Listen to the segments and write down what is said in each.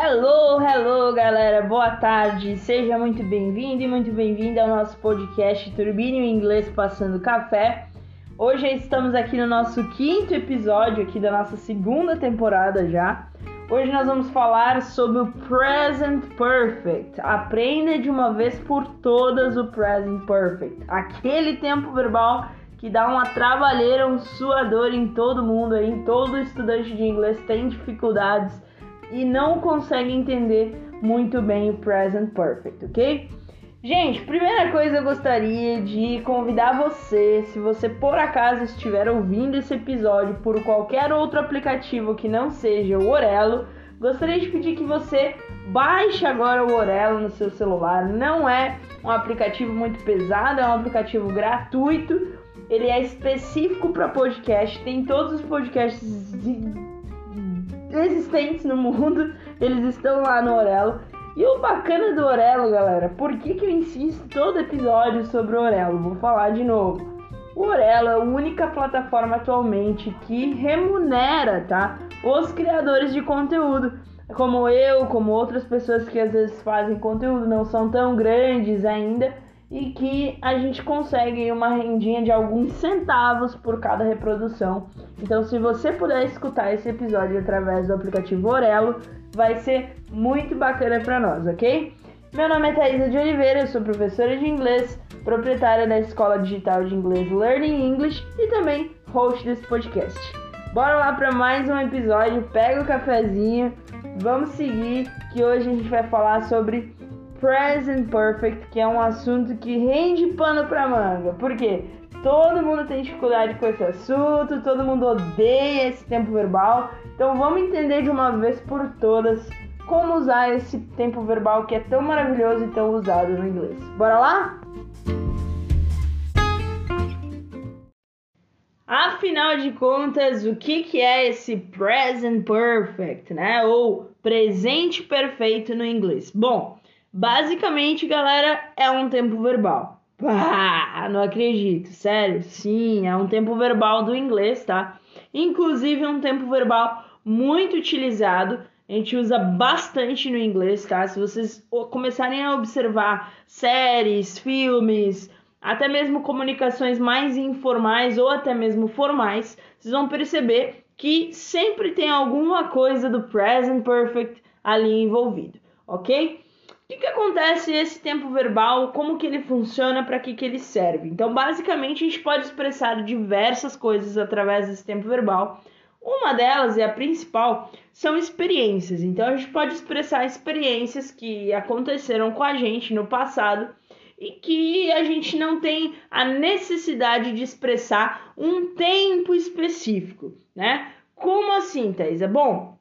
Hello, hello, galera. Boa tarde. Seja muito bem-vindo e muito bem-vinda ao nosso podcast Turbine em Inglês Passando Café. Hoje estamos aqui no nosso quinto episódio aqui da nossa segunda temporada já. Hoje nós vamos falar sobre o Present Perfect. Aprenda de uma vez por todas o Present Perfect. Aquele tempo verbal que dá uma trabalheira, um suador em todo mundo aí, todo estudante de inglês tem dificuldades e não consegue entender muito bem o present perfect, ok? Gente, primeira coisa eu gostaria de convidar você, se você por acaso estiver ouvindo esse episódio por qualquer outro aplicativo que não seja o Orelo, gostaria de pedir que você baixe agora o Orelo no seu celular. Não é um aplicativo muito pesado, é um aplicativo gratuito. Ele é específico para podcast, tem todos os podcasts existentes no mundo, eles estão lá no Orelo. E o bacana do Orelo, galera, por que, que eu insisto todo episódio sobre o Orelo? Vou falar de novo. O Orelo é a única plataforma atualmente que remunera, tá? Os criadores de conteúdo. Como eu, como outras pessoas que às vezes fazem conteúdo, não são tão grandes ainda e que a gente consegue uma rendinha de alguns centavos por cada reprodução. Então, se você puder escutar esse episódio através do aplicativo Orelo, vai ser muito bacana para nós, ok? Meu nome é Thaisa de Oliveira, eu sou professora de inglês, proprietária da Escola Digital de Inglês Learning English e também host desse podcast. Bora lá para mais um episódio, pega o cafezinho, vamos seguir que hoje a gente vai falar sobre Present Perfect, que é um assunto que rende pano pra manga. Por quê? Todo mundo tem dificuldade com esse assunto, todo mundo odeia esse tempo verbal. Então vamos entender de uma vez por todas como usar esse tempo verbal que é tão maravilhoso e tão usado no inglês. Bora lá? Afinal de contas, o que, que é esse present perfect, né? Ou presente perfeito no inglês? Bom, Basicamente, galera, é um tempo verbal. Pá, não acredito, sério? Sim, é um tempo verbal do inglês, tá? Inclusive, é um tempo verbal muito utilizado. A gente usa bastante no inglês, tá? Se vocês começarem a observar séries, filmes, até mesmo comunicações mais informais ou até mesmo formais, vocês vão perceber que sempre tem alguma coisa do present perfect ali envolvido, ok? O que, que acontece esse tempo verbal? Como que ele funciona? Para que, que ele serve? Então, basicamente, a gente pode expressar diversas coisas através desse tempo verbal. Uma delas, e a principal, são experiências. Então, a gente pode expressar experiências que aconteceram com a gente no passado e que a gente não tem a necessidade de expressar um tempo específico, né? Como assim, Thaisa? Bom,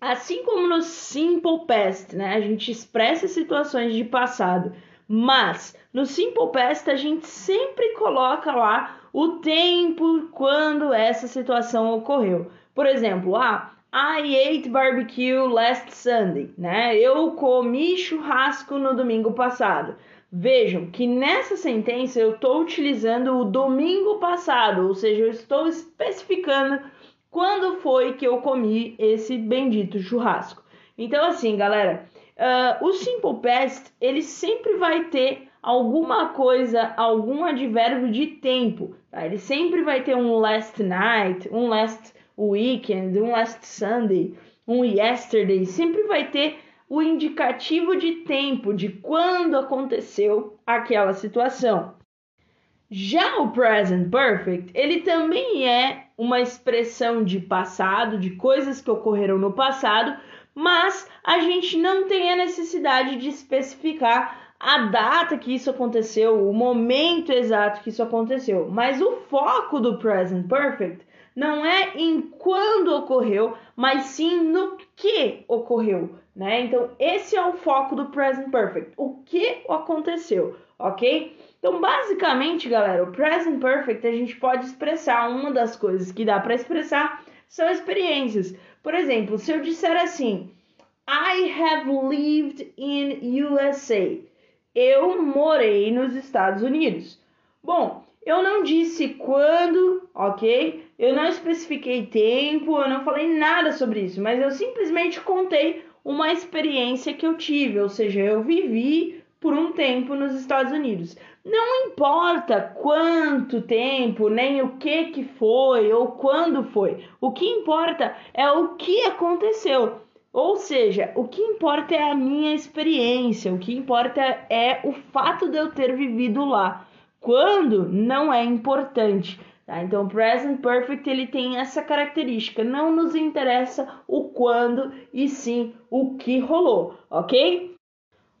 Assim como no Simple Past, né? A gente expressa situações de passado, mas no Simple Past a gente sempre coloca lá o tempo quando essa situação ocorreu. Por exemplo, ah, I ate barbecue last Sunday, né? Eu comi churrasco no domingo passado. Vejam que nessa sentença eu estou utilizando o domingo passado, ou seja, eu estou especificando quando foi que eu comi esse bendito churrasco. Então, assim, galera, uh, o Simple Past ele sempre vai ter alguma coisa, algum advérbio de tempo. Tá? Ele sempre vai ter um last night, um last weekend, um last Sunday, um yesterday. Sempre vai ter o indicativo de tempo de quando aconteceu aquela situação. Já o present perfect, ele também é uma expressão de passado, de coisas que ocorreram no passado, mas a gente não tem a necessidade de especificar a data que isso aconteceu, o momento exato que isso aconteceu. Mas o foco do present perfect não é em quando ocorreu, mas sim no que ocorreu, né? Então, esse é o foco do present perfect. O que aconteceu, ok? Então, basicamente, galera, o present perfect a gente pode expressar uma das coisas que dá para expressar são experiências. Por exemplo, se eu disser assim, I have lived in USA. Eu morei nos Estados Unidos. Bom, eu não disse quando, ok? Eu não especifiquei tempo, eu não falei nada sobre isso, mas eu simplesmente contei uma experiência que eu tive, ou seja, eu vivi por um tempo nos Estados Unidos. Não importa quanto tempo, nem o que que foi ou quando foi. O que importa é o que aconteceu. Ou seja, o que importa é a minha experiência, o que importa é o fato de eu ter vivido lá. Quando não é importante. Tá? Então, o present perfect ele tem essa característica. Não nos interessa o quando e sim o que rolou, ok?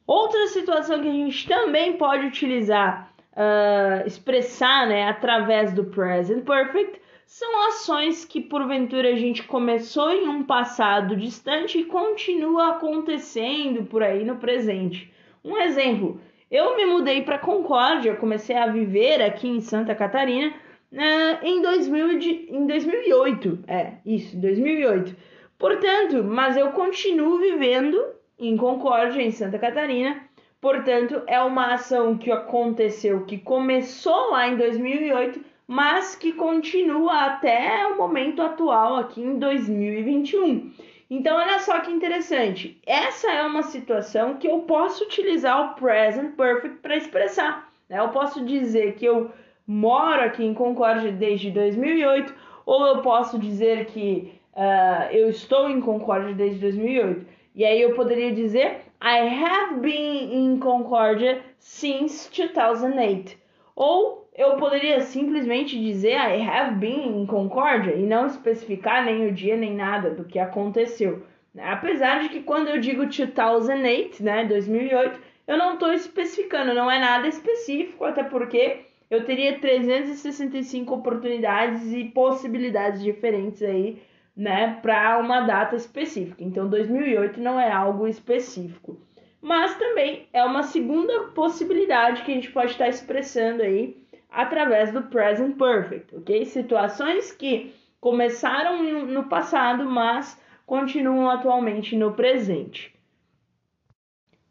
Outra situação que a gente também pode utilizar, uh, expressar, né, através do present perfect, são ações que porventura a gente começou em um passado distante e continua acontecendo por aí no presente. Um exemplo, eu me mudei para Concórdia, comecei a viver aqui em Santa Catarina uh, em, 2000 de, em 2008. É, isso, 2008. Portanto, mas eu continuo vivendo em Concórdia, em Santa Catarina. Portanto, é uma ação que aconteceu, que começou lá em 2008, mas que continua até o momento atual, aqui em 2021. Então, olha só que interessante. Essa é uma situação que eu posso utilizar o present perfect para expressar. Né? Eu posso dizer que eu moro aqui em Concórdia desde 2008, ou eu posso dizer que uh, eu estou em Concórdia desde 2008. E aí eu poderia dizer I have been in Concórdia since 2008. Ou eu poderia simplesmente dizer I have been in Concórdia e não especificar nem o dia nem nada do que aconteceu. Apesar de que quando eu digo 2008, né, 2008, eu não estou especificando, não é nada específico, até porque eu teria 365 oportunidades e possibilidades diferentes aí, né, para uma data específica. Então 2008 não é algo específico. Mas também é uma segunda possibilidade que a gente pode estar expressando aí através do present perfect, OK? Situações que começaram no passado, mas continuam atualmente no presente.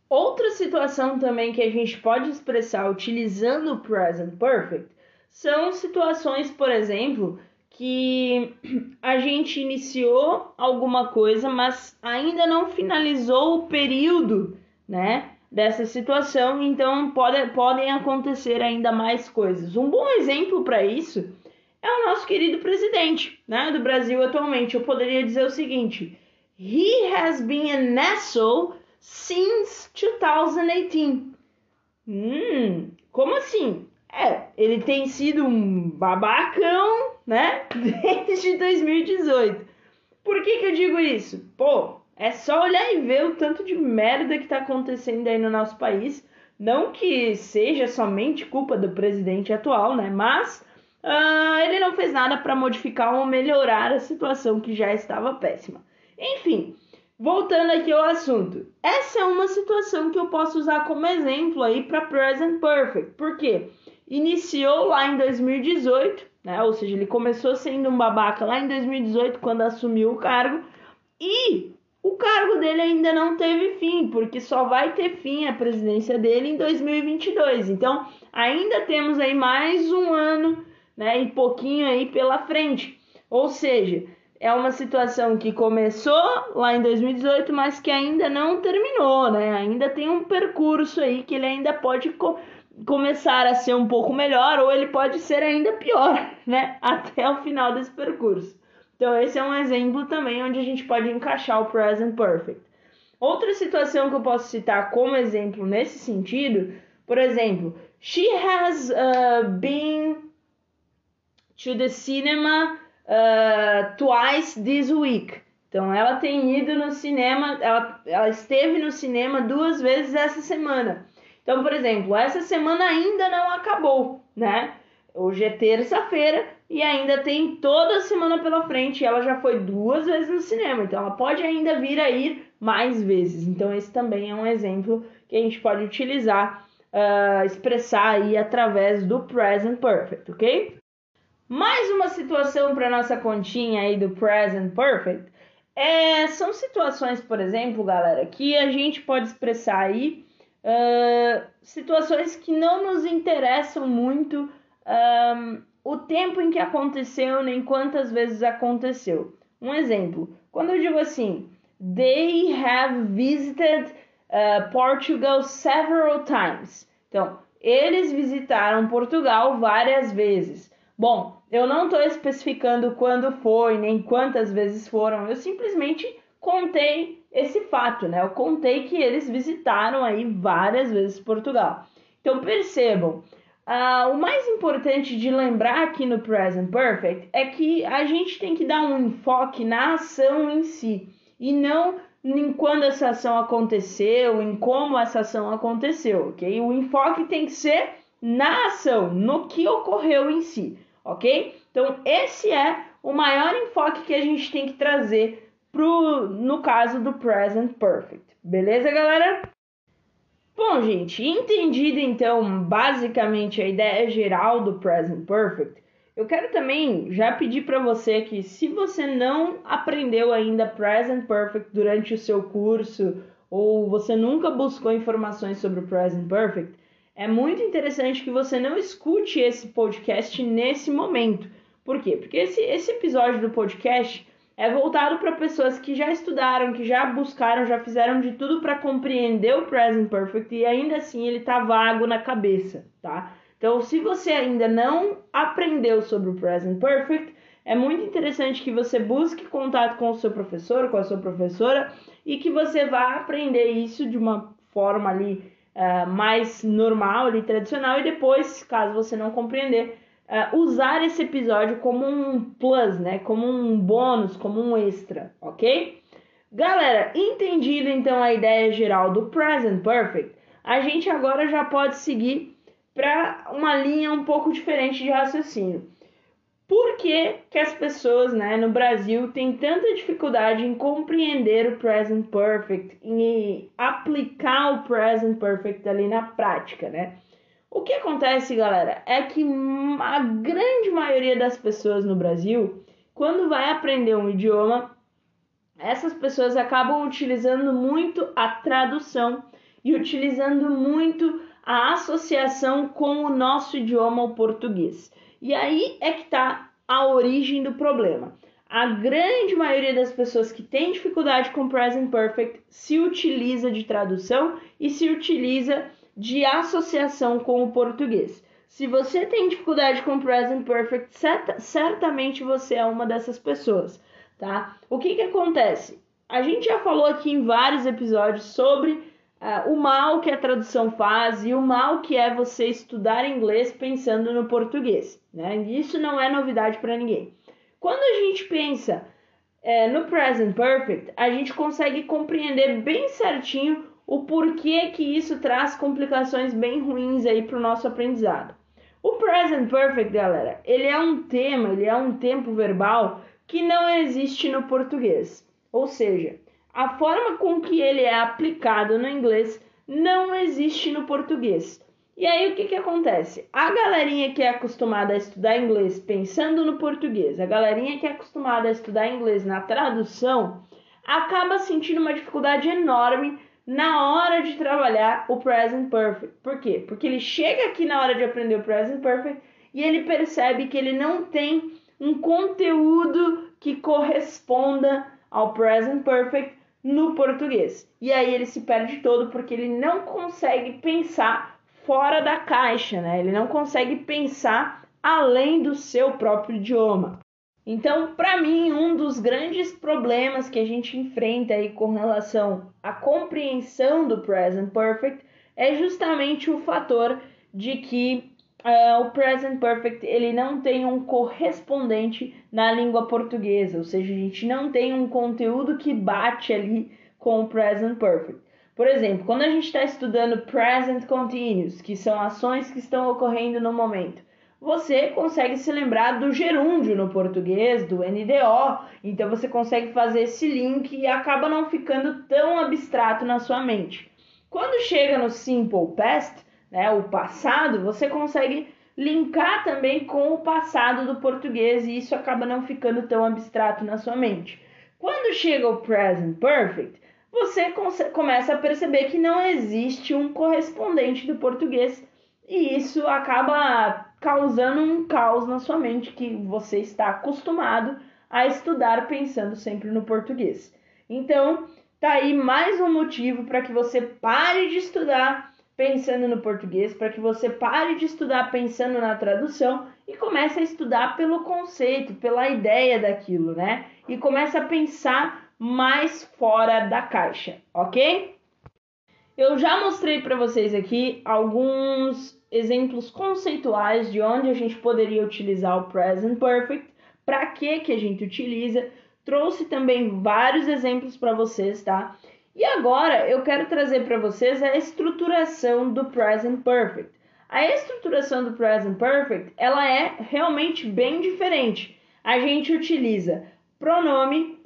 Outra situação também que a gente pode expressar utilizando o present perfect são situações, por exemplo, que a gente iniciou alguma coisa, mas ainda não finalizou o período, né, dessa situação, então pode, podem acontecer ainda mais coisas. Um bom exemplo para isso é o nosso querido presidente, né, do Brasil atualmente. Eu poderia dizer o seguinte: He has been an asshole since 2018. Hum, como assim? É, ele tem sido um babacão, né? Desde 2018. Por que, que eu digo isso? Pô, é só olhar e ver o tanto de merda que tá acontecendo aí no nosso país. Não que seja somente culpa do presidente atual, né? Mas uh, ele não fez nada para modificar ou melhorar a situação que já estava péssima. Enfim, Voltando aqui ao assunto, essa é uma situação que eu posso usar como exemplo aí para present perfect, porque iniciou lá em 2018, né? Ou seja, ele começou sendo um babaca lá em 2018 quando assumiu o cargo e o cargo dele ainda não teve fim, porque só vai ter fim a presidência dele em 2022. Então, ainda temos aí mais um ano, né, e pouquinho aí pela frente. Ou seja, é uma situação que começou lá em 2018, mas que ainda não terminou, né? Ainda tem um percurso aí que ele ainda pode começar a ser um pouco melhor ou ele pode ser ainda pior, né? Até o final desse percurso. Então esse é um exemplo também onde a gente pode encaixar o present perfect. Outra situação que eu posso citar como exemplo nesse sentido, por exemplo, she has uh, been to the cinema uh, twice this week. Então ela tem ido no cinema, ela, ela esteve no cinema duas vezes essa semana. Então, por exemplo, essa semana ainda não acabou, né? Hoje é terça-feira e ainda tem toda a semana pela frente. ela já foi duas vezes no cinema, então ela pode ainda vir a ir mais vezes. Então, esse também é um exemplo que a gente pode utilizar, uh, expressar aí através do present perfect, ok? Mais uma situação para nossa continha aí do present perfect é, são situações, por exemplo, galera, que a gente pode expressar aí uh, situações que não nos interessam muito um, o tempo em que aconteceu nem quantas vezes aconteceu. Um exemplo, quando eu digo assim, they have visited uh, Portugal several times. Então, eles visitaram Portugal várias vezes. Bom, eu não estou especificando quando foi, nem quantas vezes foram, eu simplesmente contei esse fato, né? Eu contei que eles visitaram aí várias vezes Portugal. Então percebam, uh, o mais importante de lembrar aqui no Present Perfect é que a gente tem que dar um enfoque na ação em si e não em quando essa ação aconteceu, em como essa ação aconteceu, ok? O enfoque tem que ser na ação, no que ocorreu em si, ok? Então, esse é o maior enfoque que a gente tem que trazer pro, no caso do Present Perfect. Beleza, galera? Bom, gente, entendido então basicamente a ideia geral do Present Perfect, eu quero também já pedir para você que se você não aprendeu ainda Present Perfect durante o seu curso ou você nunca buscou informações sobre o Present Perfect, é muito interessante que você não escute esse podcast nesse momento. Por quê? Porque esse, esse episódio do podcast é voltado para pessoas que já estudaram, que já buscaram, já fizeram de tudo para compreender o Present Perfect e ainda assim ele tá vago na cabeça, tá? Então, se você ainda não aprendeu sobre o Present Perfect, é muito interessante que você busque contato com o seu professor, com a sua professora, e que você vá aprender isso de uma forma ali uh, mais normal, ali, tradicional, e depois, caso você não compreender, uh, usar esse episódio como um plus, né? Como um bônus, como um extra, ok? Galera, entendido então a ideia geral do Present Perfect, a gente agora já pode seguir para uma linha um pouco diferente de raciocínio. Por que, que as pessoas né, no Brasil têm tanta dificuldade em compreender o present perfect, em aplicar o present perfect ali na prática, né? O que acontece, galera, é que a grande maioria das pessoas no Brasil, quando vai aprender um idioma, essas pessoas acabam utilizando muito a tradução e utilizando muito a associação com o nosso idioma, o português. E aí é que está a origem do problema. A grande maioria das pessoas que tem dificuldade com present perfect se utiliza de tradução e se utiliza de associação com o português. Se você tem dificuldade com present perfect, certa, certamente você é uma dessas pessoas, tá? O que que acontece? A gente já falou aqui em vários episódios sobre uh, o mal que a tradução faz e o mal que é você estudar inglês pensando no português. Né? Isso não é novidade para ninguém. Quando a gente pensa é, no present perfect, a gente consegue compreender bem certinho o porquê que isso traz complicações bem ruins aí para o nosso aprendizado. O present perfect, galera, ele é um tema, ele é um tempo verbal que não existe no português. Ou seja, a forma com que ele é aplicado no inglês não existe no português. E aí o que, que acontece? A galerinha que é acostumada a estudar inglês pensando no português, a galerinha que é acostumada a estudar inglês na tradução, acaba sentindo uma dificuldade enorme na hora de trabalhar o present perfect. Por quê? Porque ele chega aqui na hora de aprender o present perfect e ele percebe que ele não tem um conteúdo que corresponda ao present perfect no português. E aí ele se perde todo porque ele não consegue pensar fora da caixa, né? Ele não consegue pensar além do seu próprio idioma. Então, para mim, um dos grandes problemas que a gente enfrenta aí com relação à compreensão do present perfect é justamente o fator de que uh, o present perfect ele não tem um correspondente na língua portuguesa, ou seja, a gente não tem um conteúdo que bate ali com o present perfect. Por exemplo, quando a gente está estudando present continuous, que são ações que estão ocorrendo no momento, você consegue se lembrar do gerúndio no português, do NDO, então você consegue fazer esse link e acaba não ficando tão abstrato na sua mente. Quando chega no simple past, né, o passado, você consegue linkar também com o passado do português e isso acaba não ficando tão abstrato na sua mente. Quando chega o present perfect, você começa a perceber que não existe um correspondente do português e isso acaba causando um caos na sua mente que você está acostumado a estudar pensando sempre no português. Então, tá aí mais um motivo para que você pare de estudar pensando no português, para que você pare de estudar pensando na tradução e comece a estudar pelo conceito, pela ideia daquilo, né? E comece a pensar mais fora da caixa, ok? Eu já mostrei para vocês aqui alguns exemplos conceituais de onde a gente poderia utilizar o present perfect, para que que a gente utiliza. Trouxe também vários exemplos para vocês, tá? E agora eu quero trazer para vocês a estruturação do present perfect. A estruturação do present perfect, ela é realmente bem diferente. A gente utiliza pronome,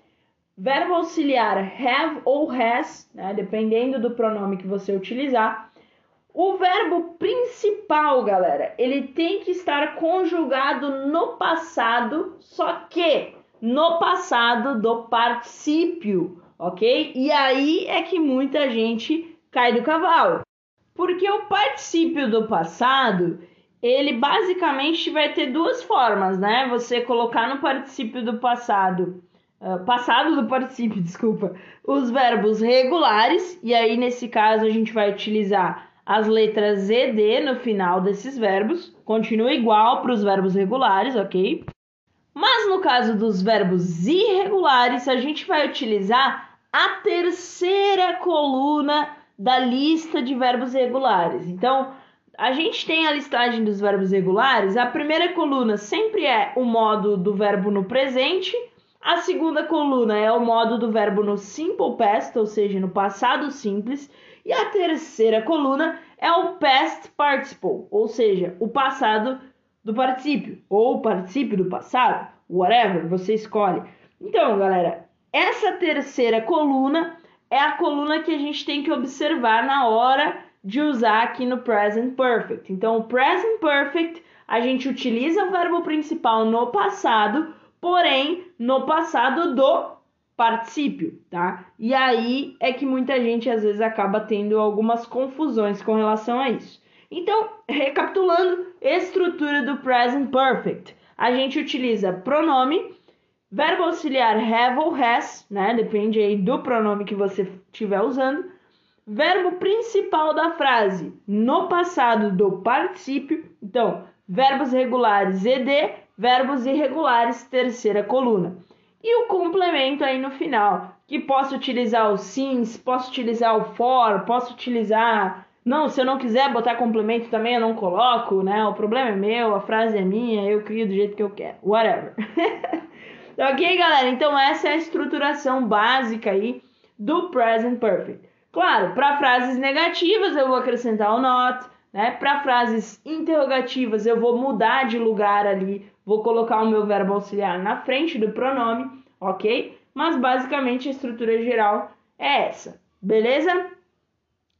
verbo auxiliar have ou has, né, dependendo do pronome que você utilizar. O verbo principal, galera, ele tem que estar conjugado no passado, só que no passado do particípio ok? E aí é que muita gente cai do cavalo. Porque o particípio do passado, ele basicamente vai ter duas formas, né? Você colocar no particípio do passado, uh, passado do particípio, desculpa, os verbos regulares, e aí nesse caso a gente vai utilizar as letras ED no final desses verbos, continua igual para os verbos regulares, ok? Mas no caso dos verbos irregulares, a gente vai utilizar a terceira coluna da lista de verbos regulares. Então, a gente tem a listagem dos verbos regulares. A primeira coluna sempre é o modo do verbo no presente. A segunda coluna é o modo do verbo no simple past, ou seja, no passado simples. E a terceira coluna é o past participle, ou seja, o passado do particípio, ou particípio do passado, whatever, você escolhe. Então, galera, essa terceira coluna é a coluna que a gente tem que observar na hora de usar aqui no present perfect. Então, o present perfect a gente utiliza o verbo principal no passado, porém no passado do particípio, tá? E aí é que muita gente às vezes acaba tendo algumas confusões com relação a isso. Então, recapitulando, estrutura do present perfect. A gente utiliza pronome Verbo auxiliar have ou has, né? Depende aí do pronome que você estiver usando. Verbo principal da frase no passado do particípio. Então, verbos regulares ed, verbos irregulares terceira coluna. E o complemento aí no final, que posso utilizar o since, posso utilizar o for, posso utilizar não, se eu não quiser botar complemento também, eu não coloco, né? O problema é meu, a frase é minha, eu crio do jeito que eu quero. Whatever. Ok, galera? Então essa é a estruturação básica aí do present perfect. Claro, para frases negativas eu vou acrescentar o not, né? Para frases interrogativas eu vou mudar de lugar ali, vou colocar o meu verbo auxiliar na frente do pronome, ok? Mas basicamente a estrutura geral é essa, beleza?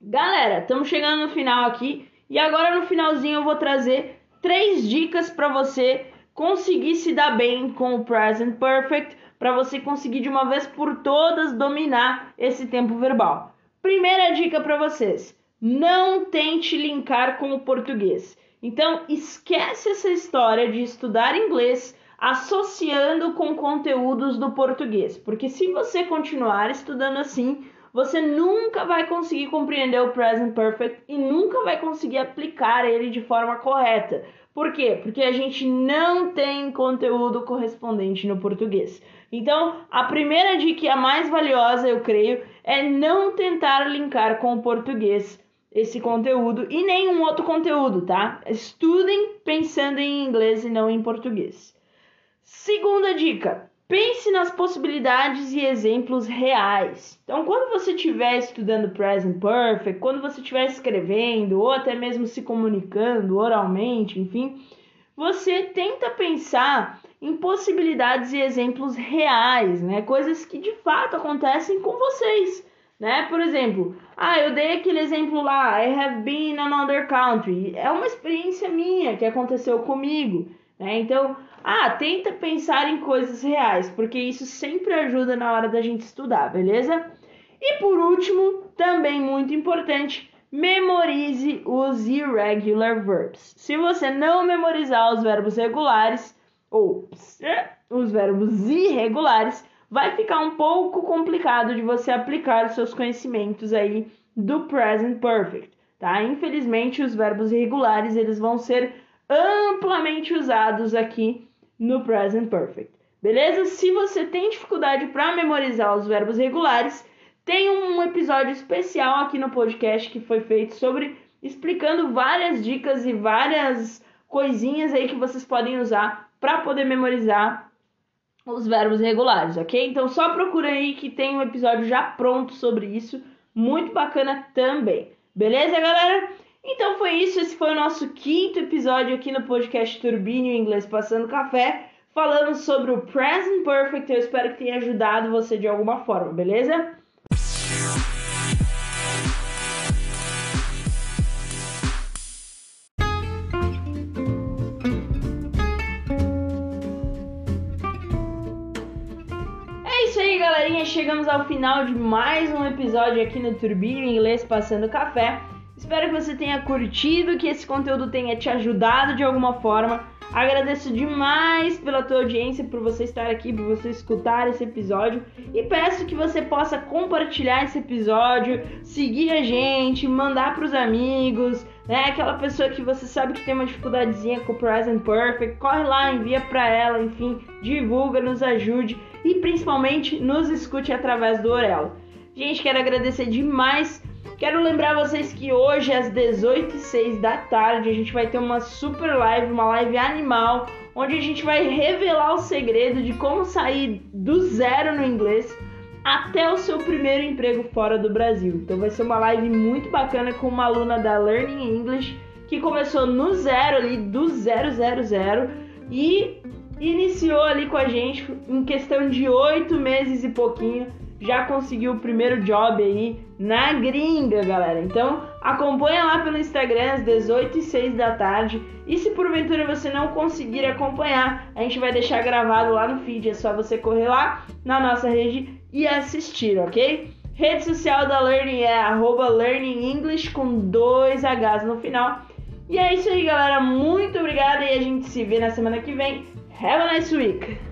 Galera, estamos chegando no final aqui e agora no finalzinho eu vou trazer três dicas para você conseguir se dar bem com o present perfect para você conseguir de uma vez por todas dominar esse tempo verbal. Primeira dica para vocês: não tente linkar com o português. Então, esquece essa história de estudar inglês associando com conteúdos do português, porque se você continuar estudando assim, você nunca vai conseguir compreender o present perfect e nunca vai conseguir aplicar ele de forma correta. Por quê? Porque a gente não tem conteúdo correspondente no português. Então, a primeira dica a mais valiosa, eu creio, é não tentar linkar com o português esse conteúdo e nenhum outro conteúdo, tá? Estudem pensando em inglês e não em português. Segunda dica: pense nas possibilidades e exemplos reais. Então, quando você estiver estudando present perfect, quando você estiver escrevendo ou até mesmo se comunicando oralmente, enfim, você tenta pensar em possibilidades e exemplos reais, né? Coisas que de fato acontecem com vocês, né? Por exemplo, ah, eu dei aquele exemplo lá, I have been in another country. É uma experiência minha que aconteceu comigo, né? Então, ah, tenta pensar em coisas reais, porque isso sempre ajuda na hora da gente estudar, beleza? E por último, também muito importante, memorize os irregular verbs. Se você não memorizar os verbos regulares ou os verbos irregulares, vai ficar um pouco complicado de você aplicar os seus conhecimentos aí do present perfect, tá? Infelizmente, os verbos irregulares eles vão ser amplamente usados aqui no present perfect. Beleza? Se você tem dificuldade para memorizar os verbos regulares, tem um episódio especial aqui no podcast que foi feito sobre explicando várias dicas e várias coisinhas aí que vocês podem usar para poder memorizar os verbos regulares, ok? Então só procura aí que tem um episódio já pronto sobre isso, muito bacana também. Beleza, galera? Então foi isso, esse foi o nosso quinto episódio aqui no podcast Turbínio Inglês Passando Café, falando sobre o Present Perfect. Eu espero que tenha ajudado você de alguma forma, beleza? Chegamos ao final de mais um episódio aqui no Turbínio Inglês Passando Café. Espero que você tenha curtido, que esse conteúdo tenha te ajudado de alguma forma. Agradeço demais pela tua audiência, por você estar aqui, por você escutar esse episódio e peço que você possa compartilhar esse episódio, seguir a gente, mandar para os amigos, né? Aquela pessoa que você sabe que tem uma dificuldadezinha com o Present Perfect, corre lá, envia para ela, enfim, divulga, nos ajude e principalmente nos escute através do Orelo. Gente, quero agradecer demais Quero lembrar vocês que hoje às 18h06 da tarde a gente vai ter uma super live, uma live animal, onde a gente vai revelar o segredo de como sair do zero no inglês até o seu primeiro emprego fora do Brasil. Então vai ser uma live muito bacana com uma aluna da Learning English que começou no zero ali, do zero, zero, zero e iniciou ali com a gente em questão de oito meses e pouquinho já conseguiu o primeiro job aí na gringa, galera. Então acompanha lá pelo Instagram às 18 e 6 da tarde. E se porventura você não conseguir acompanhar, a gente vai deixar gravado lá no feed. É só você correr lá na nossa rede e assistir, ok? Rede social da Learning é arroba Learning English com dois Hs no final. E é isso aí, galera. Muito obrigada e a gente se vê na semana que vem. Have a nice week!